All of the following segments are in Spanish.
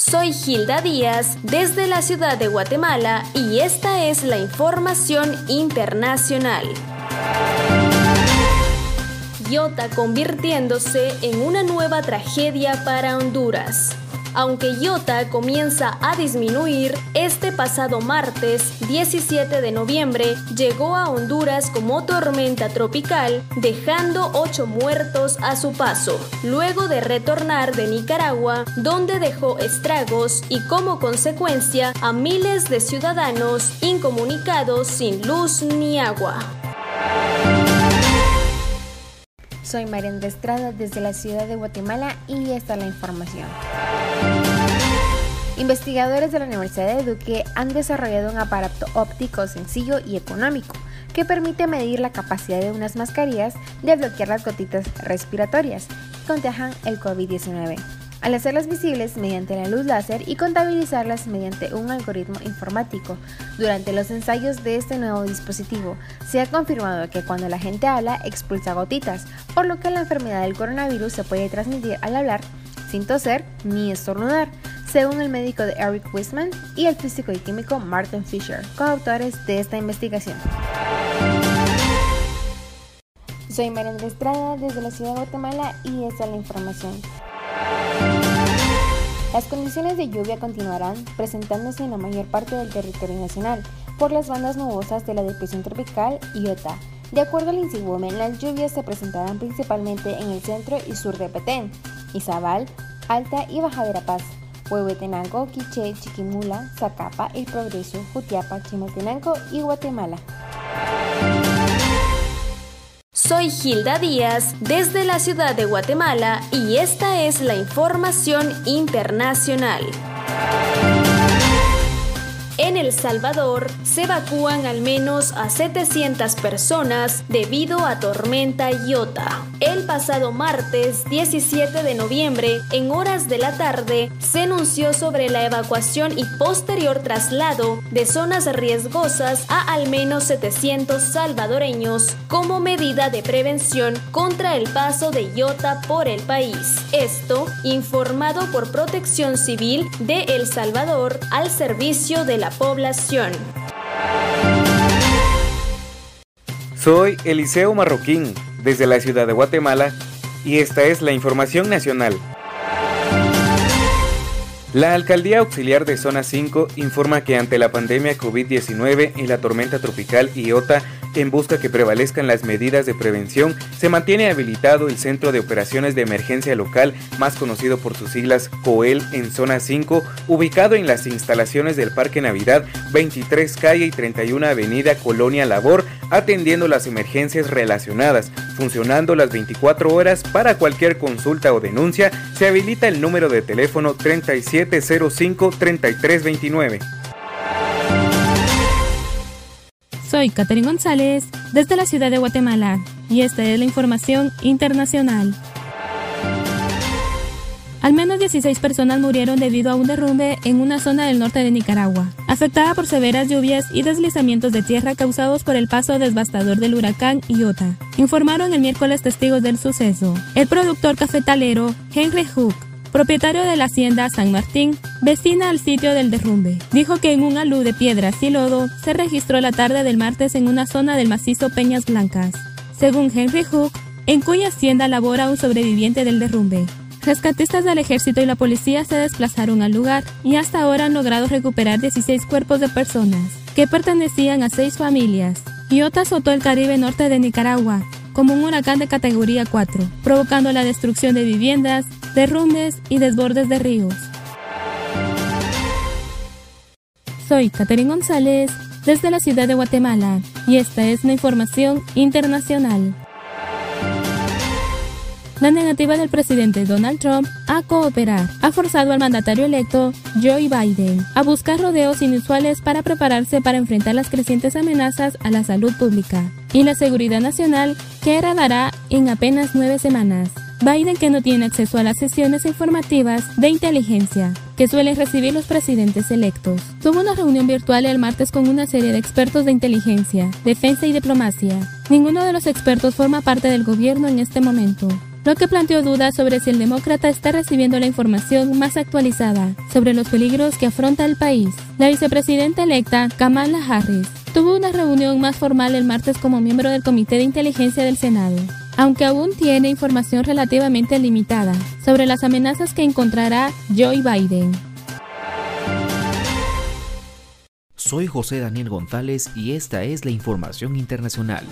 Soy Gilda Díaz desde la ciudad de Guatemala y esta es la información internacional. Iota convirtiéndose en una nueva tragedia para Honduras. Aunque Iota comienza a disminuir, este pasado martes 17 de noviembre llegó a Honduras como tormenta tropical, dejando ocho muertos a su paso, luego de retornar de Nicaragua, donde dejó estragos y como consecuencia a miles de ciudadanos incomunicados sin luz ni agua. Soy Marian de Estrada desde la ciudad de Guatemala y esta es la información. Investigadores de la Universidad de Duque han desarrollado un aparato óptico sencillo y económico que permite medir la capacidad de unas mascarillas de bloquear las gotitas respiratorias que contagian el COVID-19 al hacerlas visibles mediante la luz láser y contabilizarlas mediante un algoritmo informático. Durante los ensayos de este nuevo dispositivo, se ha confirmado que cuando la gente habla expulsa gotitas, por lo que la enfermedad del coronavirus se puede transmitir al hablar sin toser ni estornudar, según el médico de Eric Wisman y el físico y químico Martin Fisher, coautores de esta investigación. Soy María Estrada desde la ciudad de Guatemala y esta es la información. Las condiciones de lluvia continuarán presentándose en la mayor parte del territorio nacional por las bandas nubosas de la depresión tropical Iota. De acuerdo al INSIWOMEN, las lluvias se presentarán principalmente en el centro y sur de Petén, Izabal, Alta y Baja Verapaz, Huehuetenango, Quiché, Chiquimula, Zacapa, El Progreso, Jutiapa, Chimaltenango y Guatemala. Soy Gilda Díaz desde la ciudad de Guatemala y esta es la información internacional. En El Salvador se evacúan al menos a 700 personas debido a tormenta Iota. El pasado martes 17 de noviembre, en horas de la tarde, se anunció sobre la evacuación y posterior traslado de zonas riesgosas a al menos 700 salvadoreños como medida de prevención contra el paso de Iota por el país. Esto informado por Protección Civil de El Salvador al servicio de la población. Soy Eliseo Marroquín, desde la ciudad de Guatemala, y esta es la información nacional. La Alcaldía Auxiliar de Zona 5 informa que ante la pandemia COVID-19 y la tormenta tropical Iota, en busca que prevalezcan las medidas de prevención, se mantiene habilitado el Centro de Operaciones de Emergencia Local, más conocido por sus siglas COEL, en Zona 5, ubicado en las instalaciones del Parque Navidad, 23 Calle y 31 Avenida Colonia Labor, atendiendo las emergencias relacionadas, funcionando las 24 horas para cualquier consulta o denuncia, se habilita el número de teléfono 3705-3329. Soy Catherine González desde la ciudad de Guatemala y esta es la información internacional. Al menos 16 personas murieron debido a un derrumbe en una zona del norte de Nicaragua, afectada por severas lluvias y deslizamientos de tierra causados por el paso devastador del huracán Iota, informaron el miércoles testigos del suceso. El productor cafetalero Henry Hook propietario de la hacienda San Martín, vecina al sitio del derrumbe. Dijo que en un alud de piedras y lodo se registró la tarde del martes en una zona del macizo Peñas Blancas. Según Henry Hook, en cuya hacienda labora un sobreviviente del derrumbe. Rescatistas del ejército y la policía se desplazaron al lugar y hasta ahora han logrado recuperar 16 cuerpos de personas que pertenecían a seis familias. Iota azotó el Caribe norte de Nicaragua como un huracán de categoría 4, provocando la destrucción de viviendas, derrumbes y desbordes de ríos. Soy Catherine González desde la ciudad de Guatemala y esta es una información internacional. La negativa del presidente Donald Trump a cooperar ha forzado al mandatario electo Joe Biden a buscar rodeos inusuales para prepararse para enfrentar las crecientes amenazas a la salud pública y la seguridad nacional que heredará en apenas nueve semanas. Biden, que no tiene acceso a las sesiones informativas de inteligencia que suelen recibir los presidentes electos, tuvo una reunión virtual el martes con una serie de expertos de inteligencia, defensa y diplomacia. Ninguno de los expertos forma parte del gobierno en este momento. lo que planteó dudas sobre si el demócrata está recibiendo la información más actualizada sobre los peligros que afronta el país. La vicepresidenta electa, Kamala Harris, tuvo una reunión más formal el martes como miembro del Comité de Inteligencia del Senado, aunque aún tiene información relativamente limitada sobre las amenazas que encontrará Joe Biden. Soy José Daniel González y esta es la información internacional.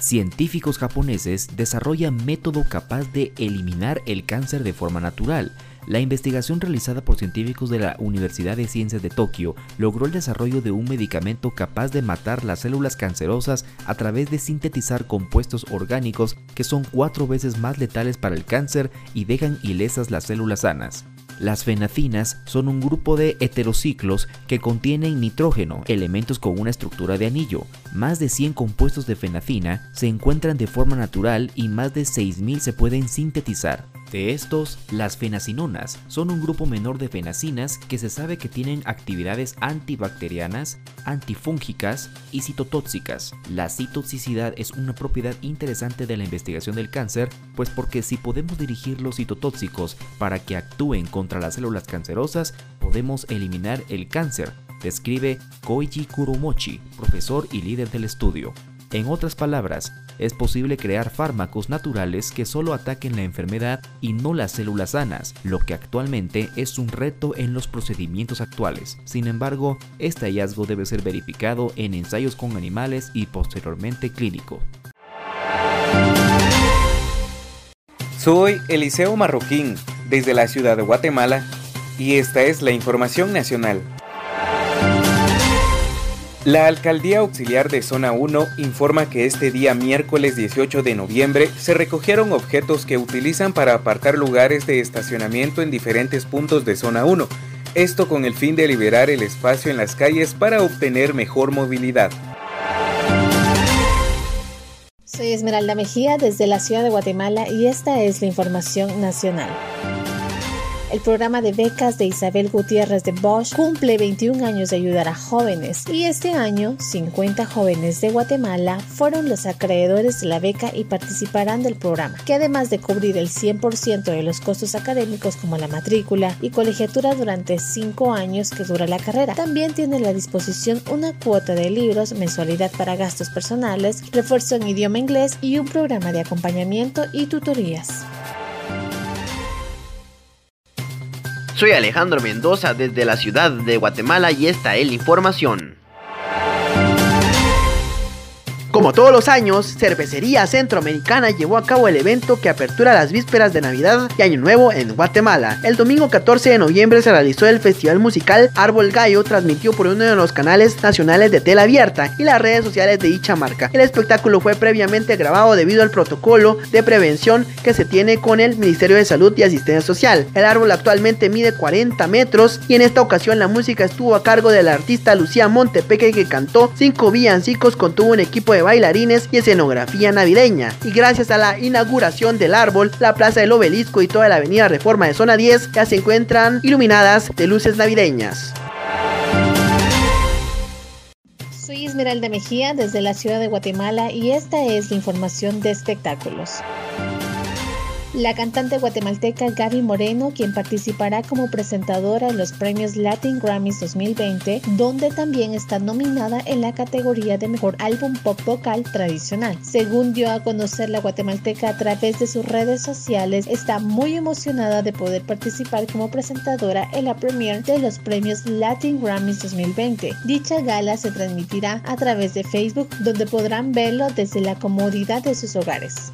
Científicos japoneses desarrollan método capaz de eliminar el cáncer de forma natural. La investigación realizada por científicos de la Universidad de Ciencias de Tokio logró el desarrollo de un medicamento capaz de matar las células cancerosas a través de sintetizar compuestos orgánicos que son cuatro veces más letales para el cáncer y dejan ilesas las células sanas. Las fenacinas son un grupo de heterociclos que contienen nitrógeno, elementos con una estructura de anillo. Más de 100 compuestos de fenacina se encuentran de forma natural y más de 6.000 se pueden sintetizar. De estos, las fenacinonas son un grupo menor de fenacinas que se sabe que tienen actividades antibacterianas, antifúngicas y citotóxicas. La citotoxicidad es una propiedad interesante de la investigación del cáncer, pues porque si podemos dirigir los citotóxicos para que actúen contra las células cancerosas, podemos eliminar el cáncer, describe Koichi Kuromochi, profesor y líder del estudio. En otras palabras, es posible crear fármacos naturales que solo ataquen la enfermedad y no las células sanas, lo que actualmente es un reto en los procedimientos actuales. Sin embargo, este hallazgo debe ser verificado en ensayos con animales y posteriormente clínico. Soy Eliseo Marroquín, desde la ciudad de Guatemala, y esta es la información nacional. La Alcaldía Auxiliar de Zona 1 informa que este día miércoles 18 de noviembre se recogieron objetos que utilizan para apartar lugares de estacionamiento en diferentes puntos de Zona 1, esto con el fin de liberar el espacio en las calles para obtener mejor movilidad. Soy Esmeralda Mejía desde la ciudad de Guatemala y esta es la información nacional. El programa de becas de Isabel Gutiérrez de Bosch cumple 21 años de ayudar a jóvenes y este año 50 jóvenes de Guatemala fueron los acreedores de la beca y participarán del programa, que además de cubrir el 100% de los costos académicos como la matrícula y colegiatura durante 5 años que dura la carrera, también tiene a disposición una cuota de libros, mensualidad para gastos personales, refuerzo en idioma inglés y un programa de acompañamiento y tutorías. Soy Alejandro Mendoza desde la ciudad de Guatemala y esta es la información. Como todos los años, Cervecería Centroamericana llevó a cabo el evento que apertura las vísperas de Navidad y Año Nuevo en Guatemala. El domingo 14 de noviembre se realizó el festival musical Árbol Gallo, transmitido por uno de los canales nacionales de tela abierta y las redes sociales de dicha marca. El espectáculo fue previamente grabado debido al protocolo de prevención que se tiene con el Ministerio de Salud y Asistencia Social. El árbol actualmente mide 40 metros y en esta ocasión la música estuvo a cargo del artista Lucía Montepeque que cantó cinco villancicos, contuvo un equipo de bailarines y escenografía navideña. Y gracias a la inauguración del árbol, la Plaza del Obelisco y toda la Avenida Reforma de Zona 10 ya se encuentran iluminadas de luces navideñas. Soy Esmeralda Mejía desde la ciudad de Guatemala y esta es la información de espectáculos. La cantante guatemalteca Gaby Moreno, quien participará como presentadora en los premios Latin Grammys 2020, donde también está nominada en la categoría de Mejor Álbum Pop Vocal Tradicional. Según dio a conocer la guatemalteca a través de sus redes sociales, está muy emocionada de poder participar como presentadora en la premiere de los premios Latin Grammys 2020. Dicha gala se transmitirá a través de Facebook, donde podrán verlo desde la comodidad de sus hogares.